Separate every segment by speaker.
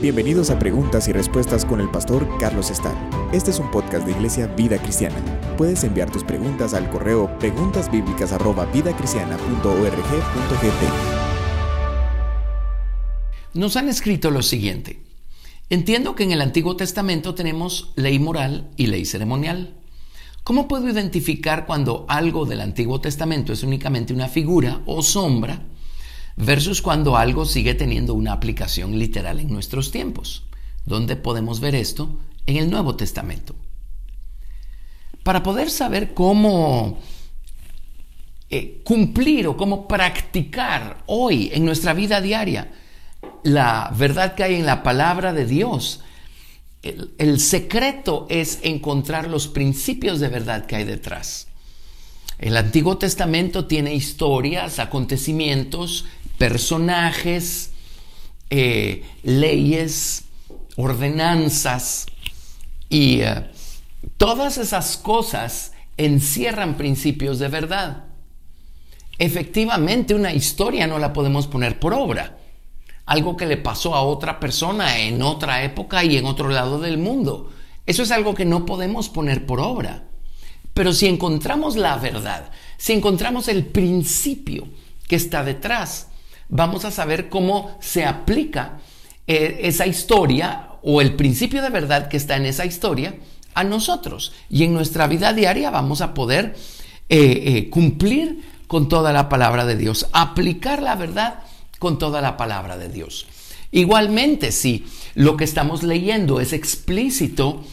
Speaker 1: Bienvenidos a Preguntas y Respuestas con el pastor Carlos Estar. Este es un podcast de Iglesia Vida Cristiana. Puedes enviar tus preguntas al correo preguntasbiblicas@vidacristiana.org.gt.
Speaker 2: Nos han escrito lo siguiente. Entiendo que en el Antiguo Testamento tenemos ley moral y ley ceremonial. ¿Cómo puedo identificar cuando algo del Antiguo Testamento es únicamente una figura o sombra versus cuando algo sigue teniendo una aplicación literal en nuestros tiempos. ¿Dónde podemos ver esto? En el Nuevo Testamento. Para poder saber cómo eh, cumplir o cómo practicar hoy en nuestra vida diaria la verdad que hay en la palabra de Dios, el secreto es encontrar los principios de verdad que hay detrás. El Antiguo Testamento tiene historias, acontecimientos personajes, eh, leyes, ordenanzas y eh, todas esas cosas encierran principios de verdad. Efectivamente, una historia no la podemos poner por obra. Algo que le pasó a otra persona en otra época y en otro lado del mundo. Eso es algo que no podemos poner por obra. Pero si encontramos la verdad, si encontramos el principio que está detrás, vamos a saber cómo se aplica eh, esa historia o el principio de verdad que está en esa historia a nosotros. Y en nuestra vida diaria vamos a poder eh, eh, cumplir con toda la palabra de Dios, aplicar la verdad con toda la palabra de Dios. Igualmente, si lo que estamos leyendo es explícito,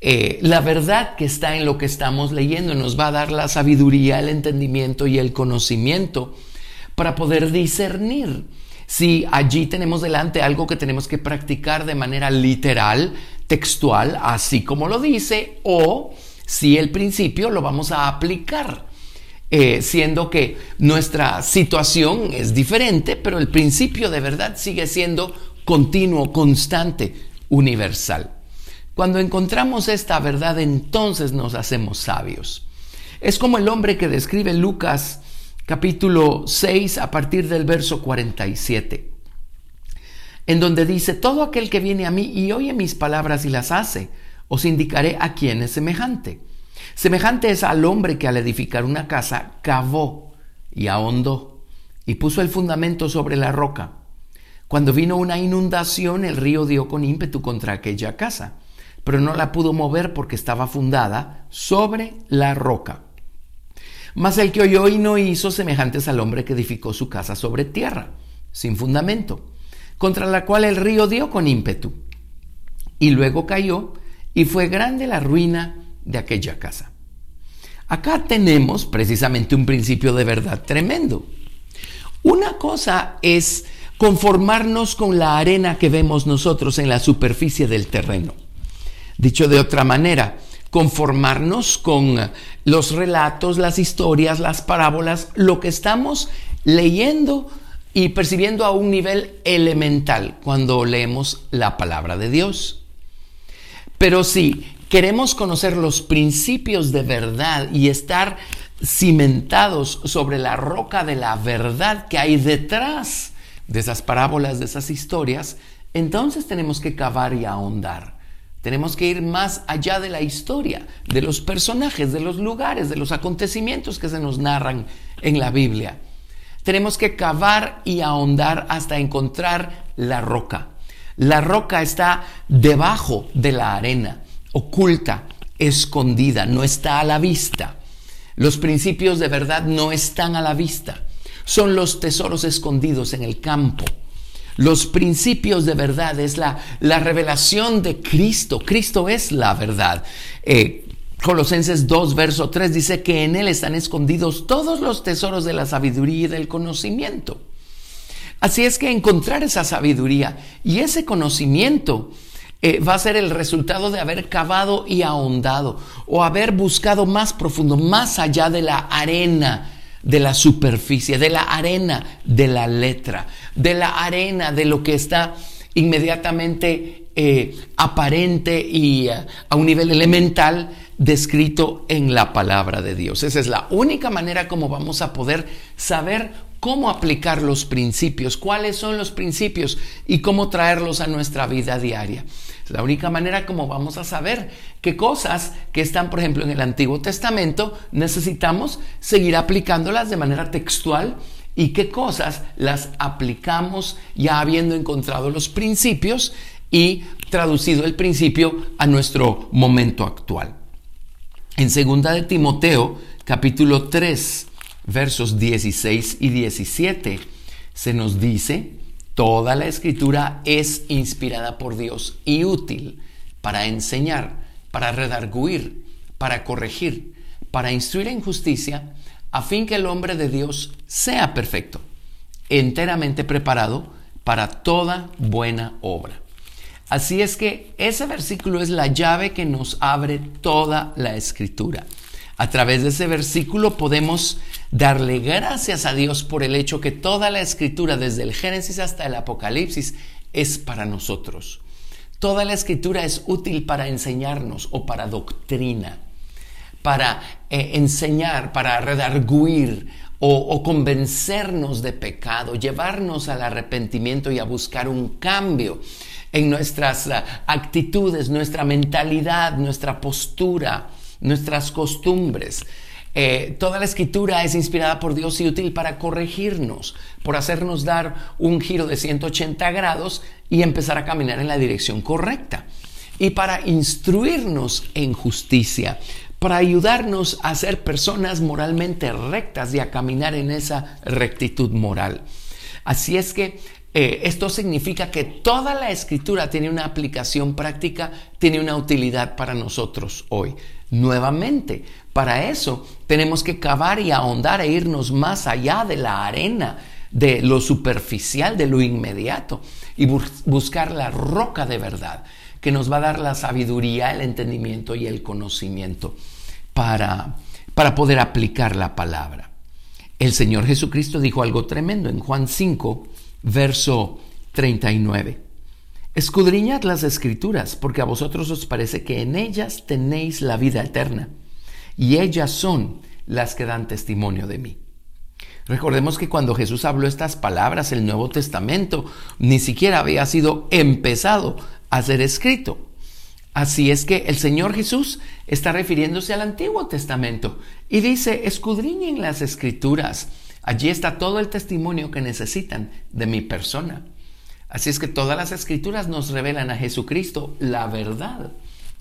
Speaker 2: la verdad que está en lo que estamos leyendo nos va a dar la sabiduría, el entendimiento y el conocimiento para poder discernir si allí tenemos delante algo que tenemos que practicar de manera literal, textual, así como lo dice, o si el principio lo vamos a aplicar. Eh, siendo que nuestra situación es diferente, pero el principio de verdad sigue siendo continuo, constante, universal. Cuando encontramos esta verdad, entonces nos hacemos sabios. Es como el hombre que describe Lucas capítulo 6 a partir del verso 47, en donde dice, todo aquel que viene a mí y oye mis palabras y las hace, os indicaré a quién es semejante. Semejante es al hombre que al edificar una casa cavó y ahondó y puso el fundamento sobre la roca. Cuando vino una inundación, el río dio con ímpetu contra aquella casa, pero no la pudo mover porque estaba fundada sobre la roca. Mas el que oyó y no hizo semejantes al hombre que edificó su casa sobre tierra, sin fundamento, contra la cual el río dio con ímpetu. Y luego cayó y fue grande la ruina de aquella casa. Acá tenemos precisamente un principio de verdad tremendo. Una cosa es conformarnos con la arena que vemos nosotros en la superficie del terreno. Dicho de otra manera, conformarnos con los relatos, las historias, las parábolas, lo que estamos leyendo y percibiendo a un nivel elemental cuando leemos la palabra de Dios. Pero si queremos conocer los principios de verdad y estar cimentados sobre la roca de la verdad que hay detrás de esas parábolas, de esas historias, entonces tenemos que cavar y ahondar. Tenemos que ir más allá de la historia, de los personajes, de los lugares, de los acontecimientos que se nos narran en la Biblia. Tenemos que cavar y ahondar hasta encontrar la roca. La roca está debajo de la arena, oculta, escondida, no está a la vista. Los principios de verdad no están a la vista. Son los tesoros escondidos en el campo los principios de verdad, es la, la revelación de Cristo. Cristo es la verdad. Eh, Colosenses 2, verso 3 dice que en Él están escondidos todos los tesoros de la sabiduría y del conocimiento. Así es que encontrar esa sabiduría y ese conocimiento eh, va a ser el resultado de haber cavado y ahondado o haber buscado más profundo, más allá de la arena de la superficie, de la arena de la letra, de la arena de lo que está inmediatamente eh, aparente y eh, a un nivel elemental descrito en la palabra de Dios. Esa es la única manera como vamos a poder saber cómo aplicar los principios, cuáles son los principios y cómo traerlos a nuestra vida diaria. La única manera como vamos a saber qué cosas que están, por ejemplo, en el Antiguo Testamento, necesitamos seguir aplicándolas de manera textual y qué cosas las aplicamos ya habiendo encontrado los principios y traducido el principio a nuestro momento actual. En segunda de Timoteo, capítulo 3, versos 16 y 17, se nos dice, toda la escritura es inspirada por Dios y útil para enseñar, para redarguir, para corregir, para instruir en justicia, a fin que el hombre de Dios sea perfecto, enteramente preparado para toda buena obra. Así es que ese versículo es la llave que nos abre toda la escritura. A través de ese versículo podemos darle gracias a Dios por el hecho que toda la escritura, desde el Génesis hasta el Apocalipsis, es para nosotros. Toda la escritura es útil para enseñarnos o para doctrina, para eh, enseñar, para redarguir o, o convencernos de pecado, llevarnos al arrepentimiento y a buscar un cambio en nuestras eh, actitudes, nuestra mentalidad, nuestra postura, nuestras costumbres. Eh, toda la escritura es inspirada por Dios y útil para corregirnos, por hacernos dar un giro de 180 grados y empezar a caminar en la dirección correcta. Y para instruirnos en justicia, para ayudarnos a ser personas moralmente rectas y a caminar en esa rectitud moral. Así es que eh, esto significa que toda la escritura tiene una aplicación práctica, tiene una utilidad para nosotros hoy. Nuevamente, para eso tenemos que cavar y ahondar e irnos más allá de la arena, de lo superficial, de lo inmediato, y buscar la roca de verdad, que nos va a dar la sabiduría, el entendimiento y el conocimiento para, para poder aplicar la palabra. El Señor Jesucristo dijo algo tremendo en Juan 5, verso 39. Escudriñad las escrituras, porque a vosotros os parece que en ellas tenéis la vida eterna, y ellas son las que dan testimonio de mí. Recordemos que cuando Jesús habló estas palabras, el Nuevo Testamento ni siquiera había sido empezado a ser escrito. Así es que el Señor Jesús está refiriéndose al Antiguo Testamento y dice, escudriñen las escrituras Allí está todo el testimonio que necesitan de mi persona. Así es que todas las escrituras nos revelan a Jesucristo la verdad.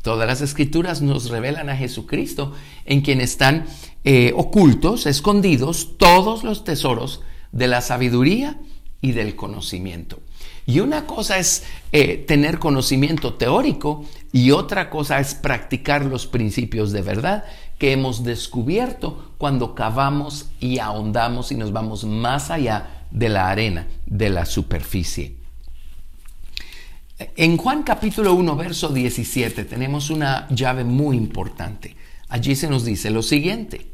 Speaker 2: Todas las escrituras nos revelan a Jesucristo en quien están eh, ocultos, escondidos todos los tesoros de la sabiduría y del conocimiento. Y una cosa es eh, tener conocimiento teórico y otra cosa es practicar los principios de verdad que hemos descubierto cuando cavamos y ahondamos y nos vamos más allá de la arena, de la superficie. En Juan capítulo 1, verso 17 tenemos una llave muy importante. Allí se nos dice lo siguiente,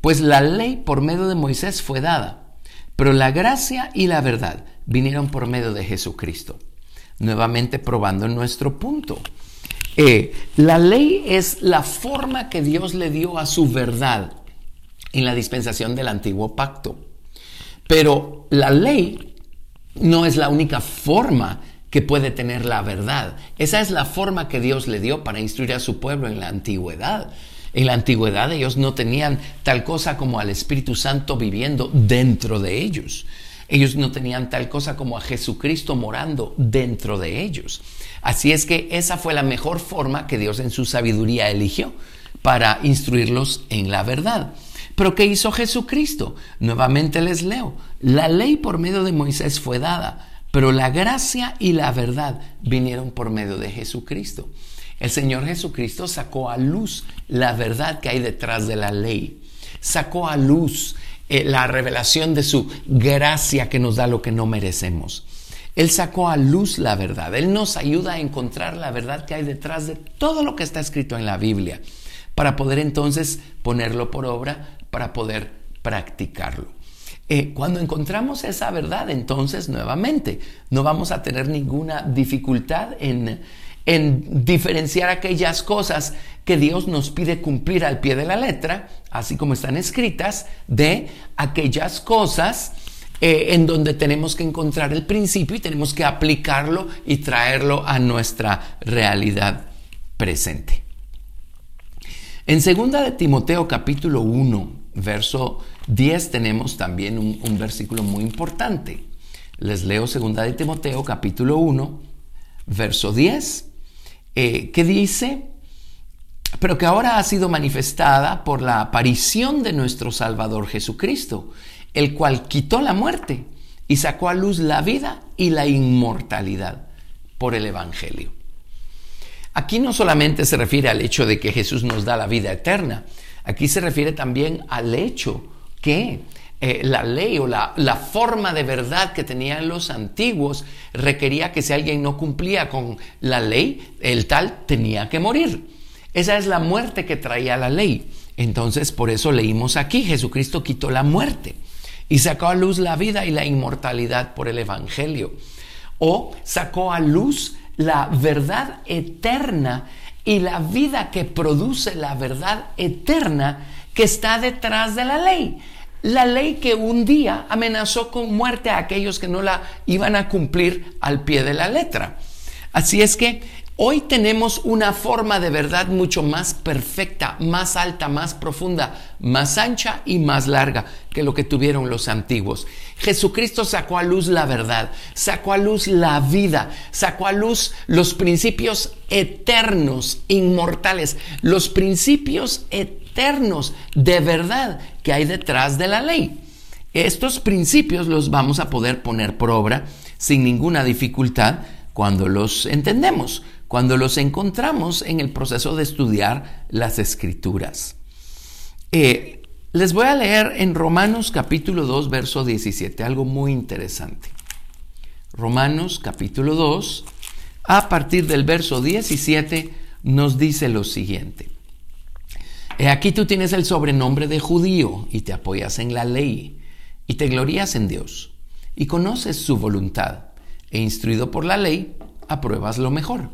Speaker 2: pues la ley por medio de Moisés fue dada, pero la gracia y la verdad vinieron por medio de Jesucristo. Nuevamente probando nuestro punto. La ley es la forma que Dios le dio a su verdad en la dispensación del antiguo pacto. Pero la ley no es la única forma que puede tener la verdad. Esa es la forma que Dios le dio para instruir a su pueblo en la antigüedad. En la antigüedad ellos no tenían tal cosa como al Espíritu Santo viviendo dentro de ellos. Ellos no tenían tal cosa como a Jesucristo morando dentro de ellos. Así es que esa fue la mejor forma que Dios en su sabiduría eligió para instruirlos en la verdad. Pero ¿qué hizo Jesucristo? Nuevamente les leo. La ley por medio de Moisés fue dada, pero la gracia y la verdad vinieron por medio de Jesucristo. El Señor Jesucristo sacó a luz la verdad que hay detrás de la ley. Sacó a luz eh, la revelación de su gracia que nos da lo que no merecemos. Él sacó a luz la verdad. Él nos ayuda a encontrar la verdad que hay detrás de todo lo que está escrito en la Biblia, para poder entonces ponerlo por obra, para poder practicarlo. Eh, cuando encontramos esa verdad, entonces nuevamente no vamos a tener ninguna dificultad en, en diferenciar aquellas cosas que Dios nos pide cumplir al pie de la letra, así como están escritas, de aquellas cosas eh, en donde tenemos que encontrar el principio y tenemos que aplicarlo y traerlo a nuestra realidad presente. En 2 de Timoteo capítulo 1, verso 10 tenemos también un, versículo muy importante. Les leo 2 de Timoteo capítulo 1, verso 10, eh, que dice, pero que ahora ha sido manifestada por la aparición de nuestro Salvador Jesucristo el cual quitó la muerte y sacó a luz la vida y la inmortalidad por el Evangelio. Aquí no solamente se refiere al hecho de que Jesús nos da la vida eterna, aquí se refiere también al hecho que eh, la ley o la, la, forma de verdad que tenían los antiguos requería que si alguien no cumplía con la ley, el tal tenía que morir. Esa es la muerte que traía la ley. Entonces, por eso leímos aquí, Jesucristo quitó la muerte y sacó a luz la vida y la inmortalidad por el Evangelio. O sacó a luz la verdad eterna y la vida que produce la verdad eterna que está detrás de la ley. La ley que un día amenazó con muerte a aquellos que no la iban a cumplir al pie de la letra. Así es que Hoy tenemos una forma de verdad mucho más perfecta, más alta, más profunda, más ancha y más larga que lo que tuvieron los antiguos. Jesucristo sacó a luz la verdad, sacó a luz la vida, sacó a luz los principios eternos, inmortales, los principios eternos de verdad que hay detrás de la ley. Estos principios los vamos a poder poner por obra sin ninguna dificultad cuando los entendemos cuando los encontramos en el proceso de estudiar las escrituras. Eh, les voy a leer en Romanos capítulo 2, verso 17, algo muy interesante. Romanos capítulo 2, a partir del verso 17, nos dice lo siguiente. aquí tú tienes el sobrenombre de judío y te apoyas en la ley y te glorías en Dios y conoces su voluntad e instruido por la ley, apruebas lo mejor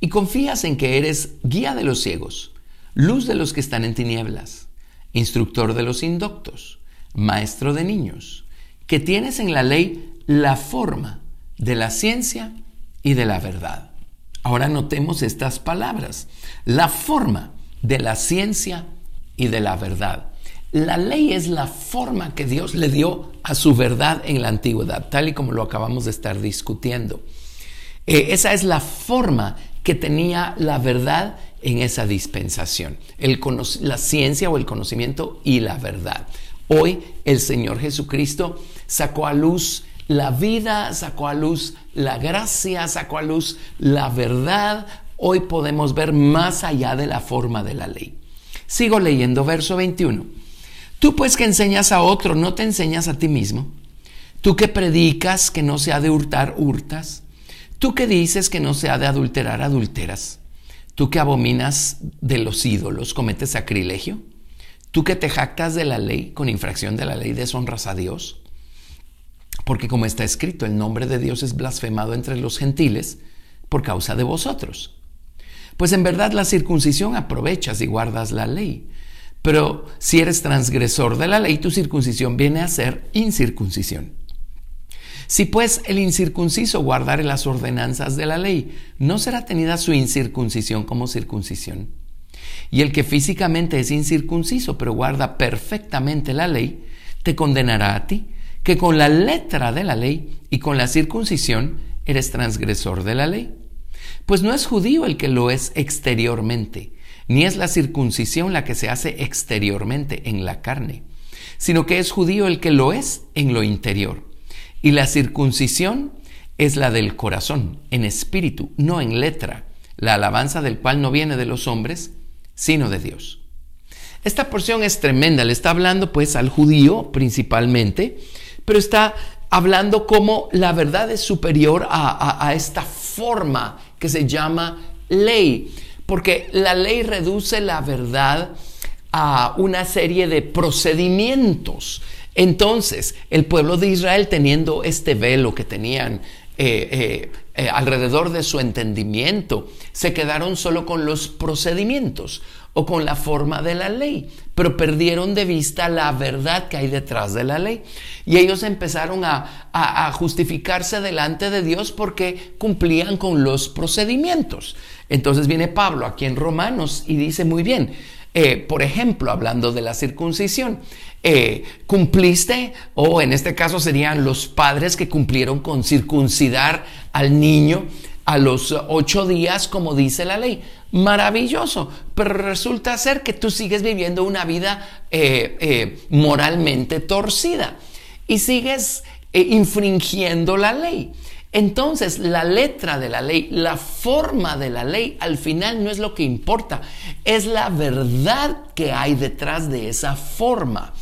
Speaker 2: y confías en que eres guía de los ciegos, luz de los que están en tinieblas, instructor de los indoctos, maestro de niños, que tienes en la ley la forma de la ciencia y de la verdad. Ahora notemos estas palabras, la forma de la ciencia y de la verdad. La ley es la forma que Dios le dio a su verdad en la antigüedad, tal y como lo acabamos de estar discutiendo. Eh, esa es la forma que tenía la verdad en esa dispensación, la ciencia o el conocimiento y la verdad. Hoy el Señor Jesucristo sacó a luz la vida, sacó a luz la gracia, sacó a luz la verdad. Hoy podemos ver más allá de la forma de la ley. Sigo leyendo verso 21. Tú pues que enseñas a otro, no te enseñas a ti mismo. Tú que predicas que no se ha de hurtar, hurtas. Tú que dices que no se ha de adulterar, adulteras. Tú que abominas de los ídolos, cometes sacrilegio. Tú que te jactas de la ley, con infracción de la ley, deshonras a Dios. Porque como está escrito, el nombre de Dios es blasfemado entre los gentiles por causa de vosotros. Pues en verdad la circuncisión aprovechas y guardas la ley. Pero si eres transgresor de la ley, tu circuncisión viene a ser incircuncisión. Si pues el incircunciso guardare las ordenanzas de la ley, no será tenida su incircuncisión como circuncisión. Y el que físicamente es incircunciso, pero guarda perfectamente la ley, te condenará a ti, que con la letra de la ley y con la circuncisión eres transgresor de la ley. Pues no es judío el que lo es exteriormente, ni es la circuncisión la que se hace exteriormente en la carne, sino que es judío el que lo es en lo interior y la circuncisión es la del corazón, en espíritu, no en letra, la alabanza del cual no viene de los hombres, sino de Dios. Esta porción es tremenda, le está hablando pues al judío principalmente, pero está hablando como la verdad es superior a, a esta forma que se llama ley, porque la ley reduce la verdad a una serie de procedimientos entonces, el pueblo de Israel teniendo este velo que tenían eh, eh, alrededor de su entendimiento, se quedaron solo con los procedimientos o con la forma de la ley, pero perdieron de vista la verdad que hay detrás de la ley. Y ellos empezaron a, justificarse delante de Dios porque cumplían con los procedimientos. Entonces viene Pablo aquí en Romanos y dice muy bien, eh, por ejemplo, hablando de la circuncisión, eh, cumpliste, o en este caso serían los padres que cumplieron con circuncidar al niño a los ocho días, como dice la ley. Maravilloso, pero resulta ser que tú sigues viviendo una vida eh, moralmente torcida y sigues infringiendo la ley. Entonces, la letra de la ley, la forma de la ley, al final no es lo que importa, es la verdad que hay detrás de esa forma.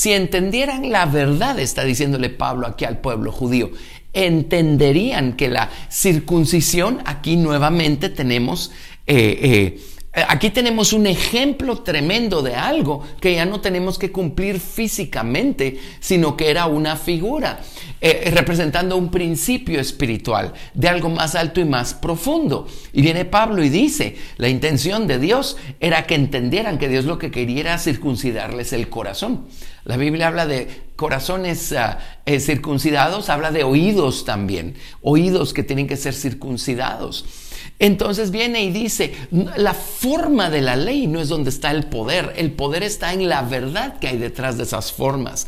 Speaker 2: Si entendieran la verdad, está diciéndole Pablo aquí al pueblo judío, entenderían que la circuncisión, aquí nuevamente tenemos eh, eh, aquí tenemos un ejemplo tremendo de algo que ya no tenemos que cumplir físicamente, sino que era una figura, eh, representando un principio espiritual de algo más alto y más profundo. Y viene Pablo y dice, la intención de Dios era que entendieran que Dios lo que quería era circuncidarles el corazón. La Biblia habla de corazones ah, eh, circuncidados, habla de oídos también, oídos que tienen que ser circuncidados. Entonces viene y dice, la forma de la ley no es donde está el poder, el poder está en la verdad que hay detrás de esas formas.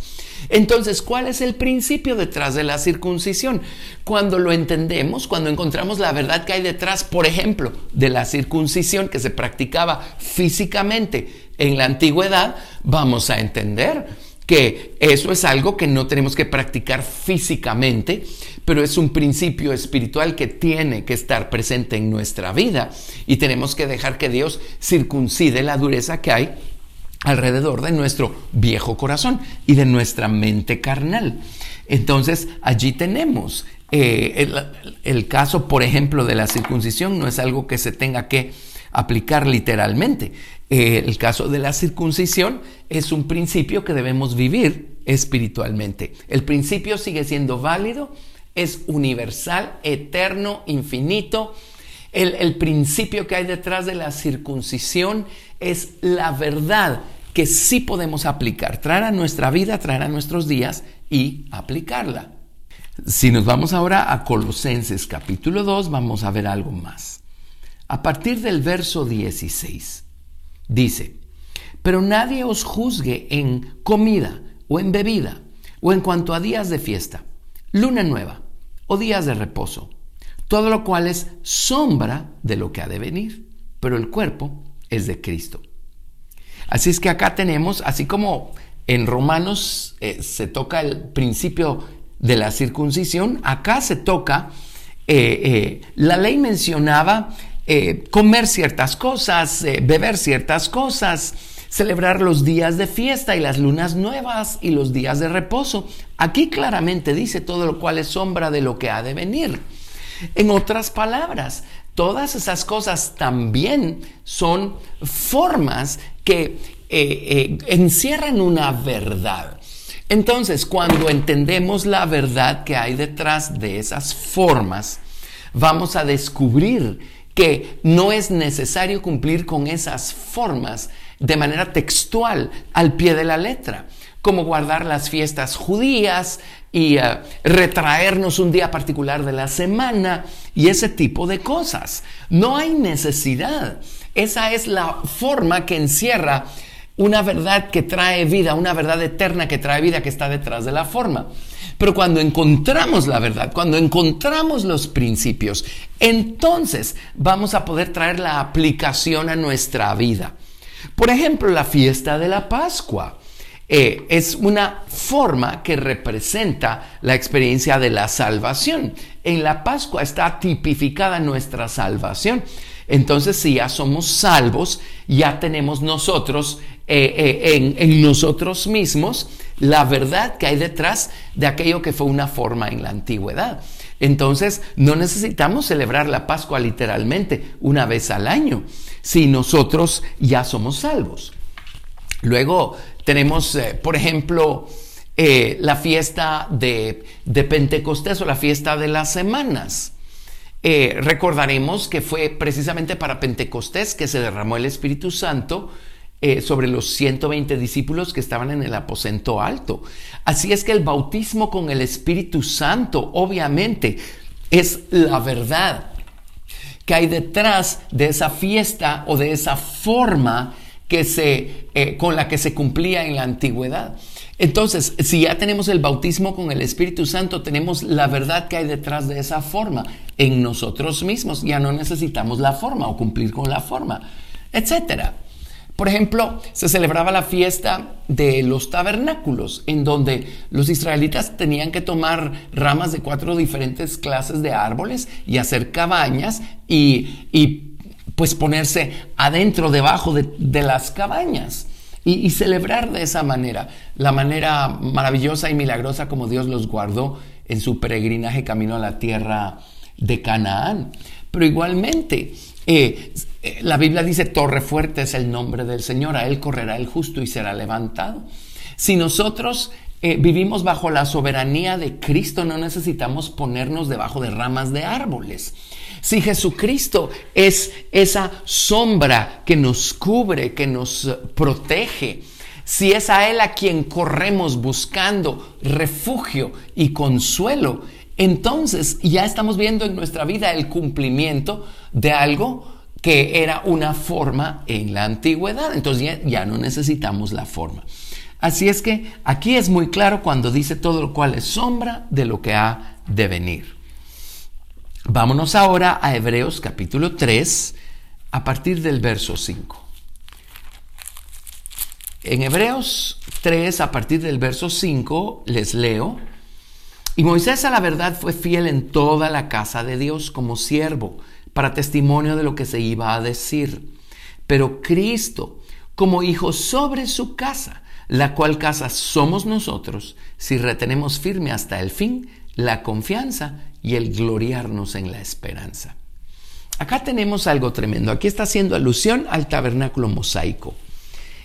Speaker 2: Entonces, ¿cuál es el principio detrás de la circuncisión? Cuando lo entendemos, cuando encontramos la verdad que hay detrás, por ejemplo, de la circuncisión que se practicaba físicamente en la antigüedad, vamos a entender que eso es algo que no tenemos que practicar físicamente, pero es un principio espiritual que tiene que estar presente en nuestra vida y tenemos que dejar que Dios circuncide la dureza que hay alrededor de nuestro viejo corazón y de nuestra mente carnal. Entonces allí tenemos eh, el caso, por ejemplo, de la circuncisión, no es algo que se tenga que aplicar literalmente. Eh, el caso de la circuncisión es un principio que debemos vivir espiritualmente. El principio sigue siendo válido, es universal, eterno, infinito. El, el principio que hay detrás de la circuncisión es la verdad que sí podemos aplicar, traer a nuestra vida, traer a nuestros días y aplicarla. Si nos vamos ahora a Colosenses capítulo 2, vamos a ver algo más. A partir del verso 16, dice, pero nadie os juzgue en comida o en bebida o en cuanto a días de fiesta, luna nueva o días de reposo, todo lo cual es sombra de lo que ha de venir, pero el cuerpo es de Cristo. Así es que acá tenemos, así como en Romanos eh, se toca el principio de la circuncisión, acá se toca, eh, eh, la ley mencionaba eh, comer ciertas cosas, eh, beber ciertas cosas, celebrar los días de fiesta y las lunas nuevas y los días de reposo. Aquí claramente dice todo lo cual es sombra de lo que ha de venir. En otras palabras, todas esas cosas también son formas que eh, encierran una verdad. Entonces, cuando entendemos la verdad que hay detrás de esas formas, vamos a descubrir que no es necesario cumplir con esas formas de manera textual al pie de la letra, como guardar las fiestas judías y eh, retraernos un día particular de la semana y ese tipo de cosas. No hay necesidad. Esa es la forma que encierra una verdad que trae vida, una verdad eterna que trae vida que está detrás de la forma. Pero cuando encontramos la verdad, cuando encontramos los principios, entonces vamos a poder traer la aplicación a nuestra vida. Por ejemplo, la fiesta de la Pascua. Eh, es una forma que representa la experiencia de la salvación. En la Pascua está tipificada nuestra salvación. Entonces, si ya somos salvos, ya tenemos nosotros eh, eh, en, nosotros mismos la verdad que hay detrás de aquello que fue una forma en la antigüedad. Entonces, no necesitamos celebrar la Pascua literalmente una vez al año, si nosotros ya somos salvos. Luego tenemos, eh, por ejemplo, eh, la fiesta de, Pentecostés o la fiesta de las semanas. Eh, recordaremos que fue precisamente para Pentecostés que se derramó el Espíritu Santo eh, sobre los 120 discípulos que estaban en el aposento alto. Así es que el bautismo con el Espíritu Santo, obviamente, es la verdad que hay detrás de esa fiesta o de esa forma que se, eh, con la que se cumplía en la antigüedad. Entonces, si ya tenemos el bautismo con el Espíritu Santo, tenemos la verdad que hay detrás de esa forma en nosotros mismos. Ya no necesitamos la forma o cumplir con la forma, etcétera. Por ejemplo, se celebraba la fiesta de los tabernáculos, en donde los israelitas tenían que tomar ramas de cuatro diferentes clases de árboles y hacer cabañas y, pues ponerse adentro, debajo de, las cabañas. Y, celebrar de esa manera, la manera maravillosa y milagrosa como Dios los guardó en su peregrinaje camino a la tierra de Canaán. Pero igualmente, eh, eh, la Biblia dice, torre fuerte es el nombre del Señor, a Él correrá el justo y será levantado. Si nosotros eh, vivimos bajo la soberanía de Cristo, no necesitamos ponernos debajo de ramas de árboles. Si Jesucristo es esa sombra que nos cubre, que nos protege, si es a Él a quien corremos buscando refugio y consuelo, entonces ya estamos viendo en nuestra vida el cumplimiento de algo que era una forma en la antigüedad. Entonces ya, no necesitamos la forma. Así es que aquí es muy claro cuando dice todo lo cual es sombra de lo que ha de venir. Vámonos ahora a Hebreos capítulo 3 a partir del verso 5. En Hebreos 3 a partir del verso 5 les leo. Y Moisés a la verdad fue fiel en toda la casa de Dios como siervo para testimonio de lo que se iba a decir. Pero Cristo, como hijo sobre su casa, la cual casa somos nosotros, si retenemos firme hasta el fin la confianza y el gloriarnos en la esperanza. Acá tenemos algo tremendo. Aquí está haciendo alusión al tabernáculo mosaico.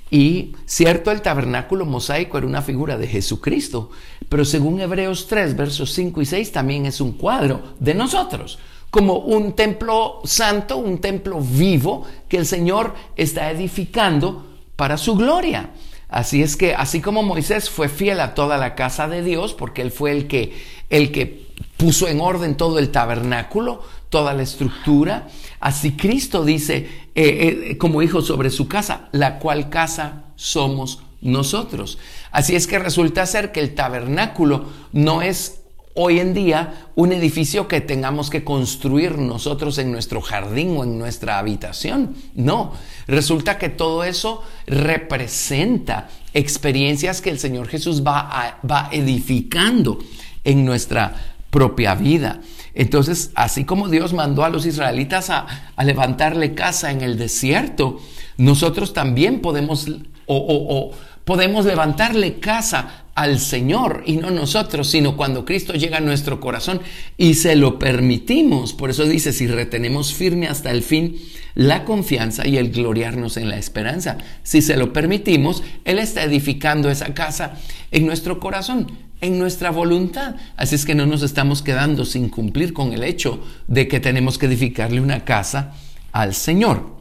Speaker 2: Y cierto, el tabernáculo mosaico era una figura de Jesucristo, pero según Hebreos 3, versos 5 y 6, también es un cuadro de nosotros como un templo santo, un templo vivo que el Señor está edificando para su gloria. Así es que, así como Moisés fue fiel a toda la casa de Dios, porque él fue el que, el que puso en orden todo el tabernáculo, toda la estructura, así Cristo dice eh, eh, como hijo sobre su casa, la cual casa somos nosotros. Así es que resulta ser que el tabernáculo no es hoy en día un edificio que tengamos que construir nosotros en nuestro jardín o en nuestra habitación. No, resulta que todo eso representa experiencias que el Señor Jesús va, va edificando en nuestra propia vida. Entonces, así como Dios mandó a los israelitas a, levantarle casa en el desierto, nosotros también podemos o podemos levantarle casa al Señor y no nosotros, sino cuando Cristo llega a nuestro corazón y se lo permitimos. Por eso dice, si retenemos firme hasta el fin la confianza y el gloriarnos en la esperanza, si se lo permitimos, Él está edificando esa casa en nuestro corazón, en nuestra voluntad. Así es que no nos estamos quedando sin cumplir con el hecho de que tenemos que edificarle una casa al Señor.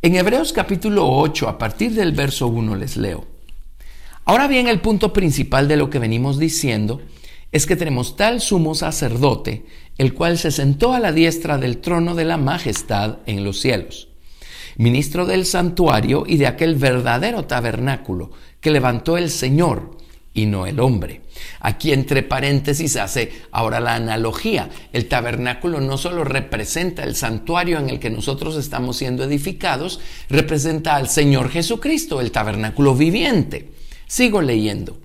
Speaker 2: En Hebreos capítulo 8, a partir del verso 1 les leo. Ahora bien, el punto principal de lo que venimos diciendo es que tenemos tal sumo sacerdote, el cual se sentó a la diestra del trono de la majestad en los cielos, ministro del santuario y de aquel verdadero tabernáculo que levantó el Señor y no el hombre. Aquí entre paréntesis hace ahora la analogía. El tabernáculo no solo representa el santuario en el que nosotros estamos siendo edificados, representa al Señor Jesucristo, el tabernáculo viviente. Sigo leyendo.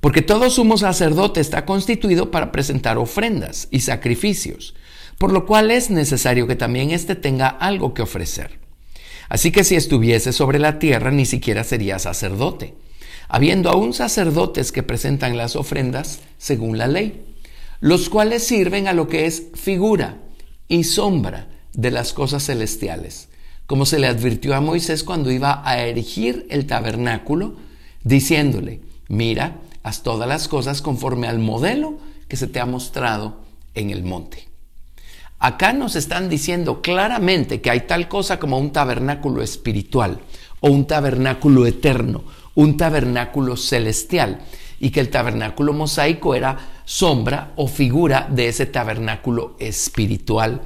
Speaker 2: Porque todo sumo sacerdote está constituido para presentar ofrendas y sacrificios, por lo cual es necesario que también éste tenga algo que ofrecer. Así que si estuviese sobre la tierra, ni siquiera sería sacerdote, habiendo aún sacerdotes que presentan las ofrendas según la ley, los cuales sirven a lo que es figura y sombra de las cosas celestiales, como se le advirtió a Moisés cuando iba a erigir el tabernáculo diciéndole, Mira, haz todas las cosas conforme al modelo que se te ha mostrado en el monte. Acá nos están diciendo claramente que hay tal cosa como un tabernáculo espiritual o un tabernáculo eterno, un tabernáculo celestial y que el tabernáculo mosaico era sombra o figura de ese tabernáculo espiritual.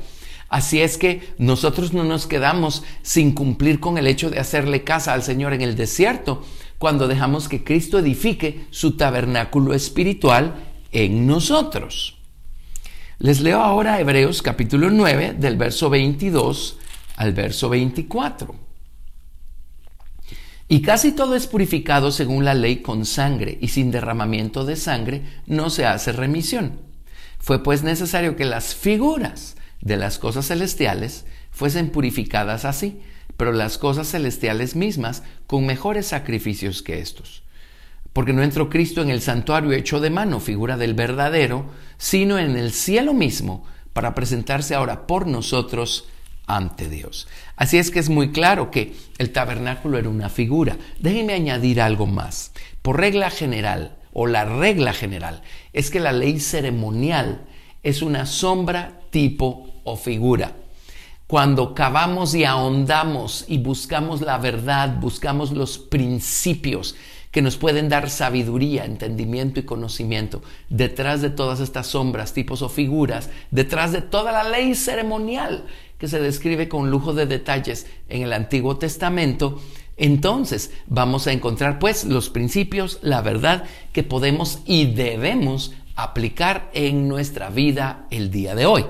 Speaker 2: Así es que nosotros no nos quedamos sin cumplir con el hecho de hacerle casa al Señor en el desierto cuando dejamos que Cristo edifique su tabernáculo espiritual en nosotros. Les leo ahora Hebreos capítulo 9 del verso 22 al verso 24. Y casi todo es purificado según la ley con sangre, y sin derramamiento de sangre no se hace remisión. Fue pues necesario que las figuras de las cosas celestiales fuesen purificadas así, pero las cosas celestiales mismas con mejores sacrificios que estos porque no entró Cristo en el santuario hecho de mano, figura del verdadero, sino en el cielo mismo, para presentarse ahora por nosotros ante Dios. Así es que es muy claro que el tabernáculo era una figura. Déjenme añadir algo más. Por regla general, o la regla general, es que la ley ceremonial es una sombra, tipo o figura. Cuando cavamos y ahondamos y buscamos la verdad, buscamos los principios, que nos pueden dar sabiduría, entendimiento y conocimiento. Detrás de todas estas sombras, tipos o figuras, detrás de toda la ley ceremonial que se describe con lujo de detalles en el Antiguo Testamento, entonces vamos a encontrar pues los principios, la verdad que podemos y debemos aplicar en nuestra vida el día de hoy.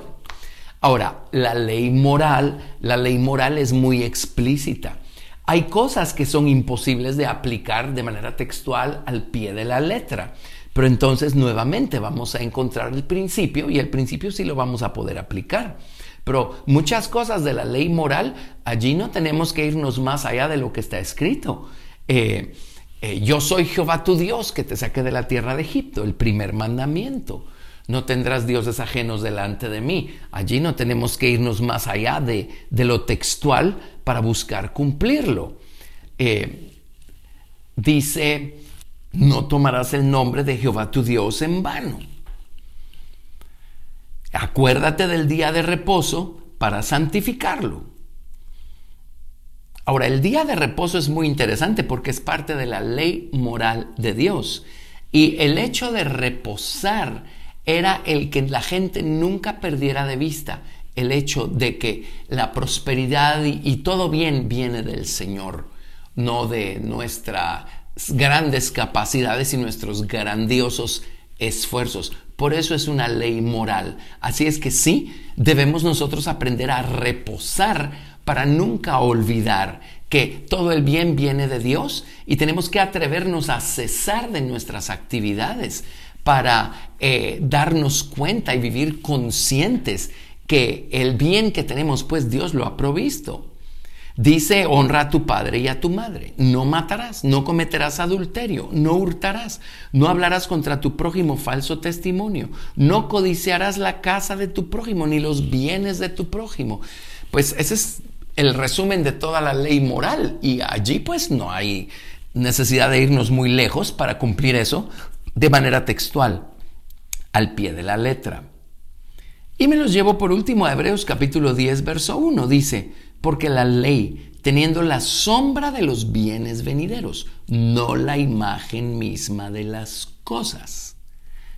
Speaker 2: Ahora, la ley moral, la ley moral es muy explícita. Hay cosas que son imposibles de aplicar de manera textual al pie de la letra. Pero entonces nuevamente vamos a encontrar el principio y el principio sí lo vamos a poder aplicar. Pero muchas cosas de la ley moral, allí no tenemos que irnos más allá de lo que está escrito. Eh, eh, yo soy Jehová tu Dios que te saqué de la tierra de Egipto, el primer mandamiento. No tendrás dioses ajenos delante de mí. Allí no tenemos que irnos más allá de, lo textual para buscar cumplirlo. Eh, dice, no tomarás el nombre de Jehová tu Dios en vano. Acuérdate del día de reposo para santificarlo. Ahora, el día de reposo es muy interesante porque es parte de la ley moral de Dios. Y el hecho de reposar era el que la gente nunca perdiera de vista el hecho de que la prosperidad y, todo bien viene del Señor, no de nuestras grandes capacidades y nuestros grandiosos esfuerzos. Por eso es una ley moral. Así es que sí, debemos nosotros aprender a reposar para nunca olvidar que todo el bien viene de Dios y tenemos que atrevernos a cesar de nuestras actividades para eh, darnos cuenta y vivir conscientes que el bien que tenemos, pues Dios lo ha provisto. Dice, honra a tu padre y a tu madre. No matarás, no cometerás adulterio, no hurtarás, no hablarás contra tu prójimo falso testimonio, no codiciarás la casa de tu prójimo ni los bienes de tu prójimo. Pues ese es el resumen de toda la ley moral y allí pues no hay necesidad de irnos muy lejos para cumplir eso, de manera textual, al pie de la letra. Y me los llevo por último a Hebreos capítulo 10, verso 1. Dice, porque la ley, teniendo la sombra de los bienes venideros, no la imagen misma de las cosas,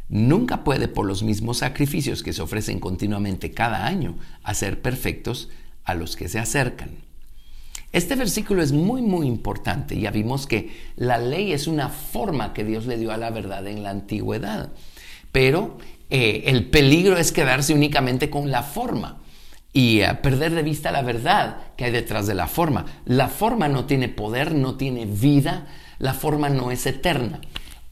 Speaker 2: nunca puede por los mismos sacrificios que se ofrecen continuamente cada año hacer perfectos a los que se acercan. Este versículo es muy, muy importante. Ya vimos que la ley es una forma que Dios le dio a la verdad en la antigüedad. Pero eh, el peligro es quedarse únicamente con la forma y eh, perder de vista la verdad que hay detrás de la forma. La forma no tiene poder, no tiene vida, la forma no es eterna.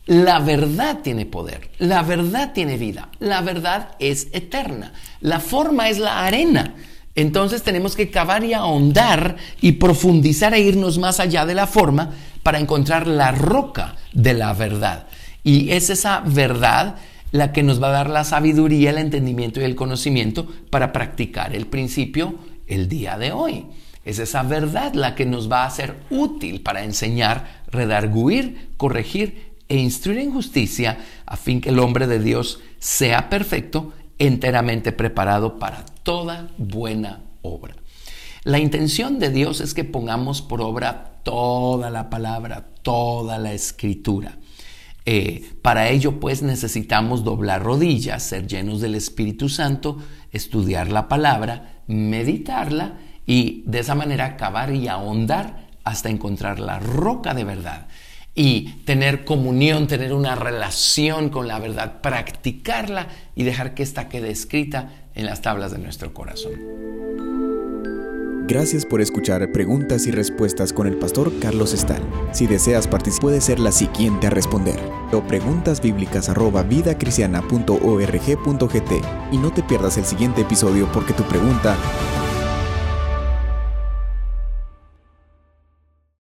Speaker 2: La verdad tiene poder, la verdad tiene vida, la verdad es eterna. La forma es la arena entonces tenemos que cavar y ahondar y profundizar e irnos más allá de la forma para encontrar la roca de la verdad. Y es esa verdad la que nos va a dar la sabiduría, el entendimiento y el conocimiento para practicar el principio el día de hoy. Es esa verdad la que nos va a ser útil para enseñar, redarguir, corregir e instruir en justicia, a fin que el hombre de Dios sea perfecto, enteramente preparado para toda buena obra. La intención de Dios es que pongamos por obra toda la palabra, toda la escritura. Eh, para ello pues necesitamos doblar rodillas, ser llenos del Espíritu Santo, estudiar la palabra, meditarla y de esa manera cavar y ahondar hasta encontrar la roca de verdad y tener comunión, tener una relación con la verdad, practicarla y dejar que ésta quede escrita en las tablas de nuestro corazón.
Speaker 1: Gracias por escuchar Preguntas y Respuestas con el pastor Carlos Estal. Si deseas participar, puede ser la siguiente a responder. O preguntasbiblicas@vidacristiana.org.gt y no te pierdas el siguiente episodio porque tu pregunta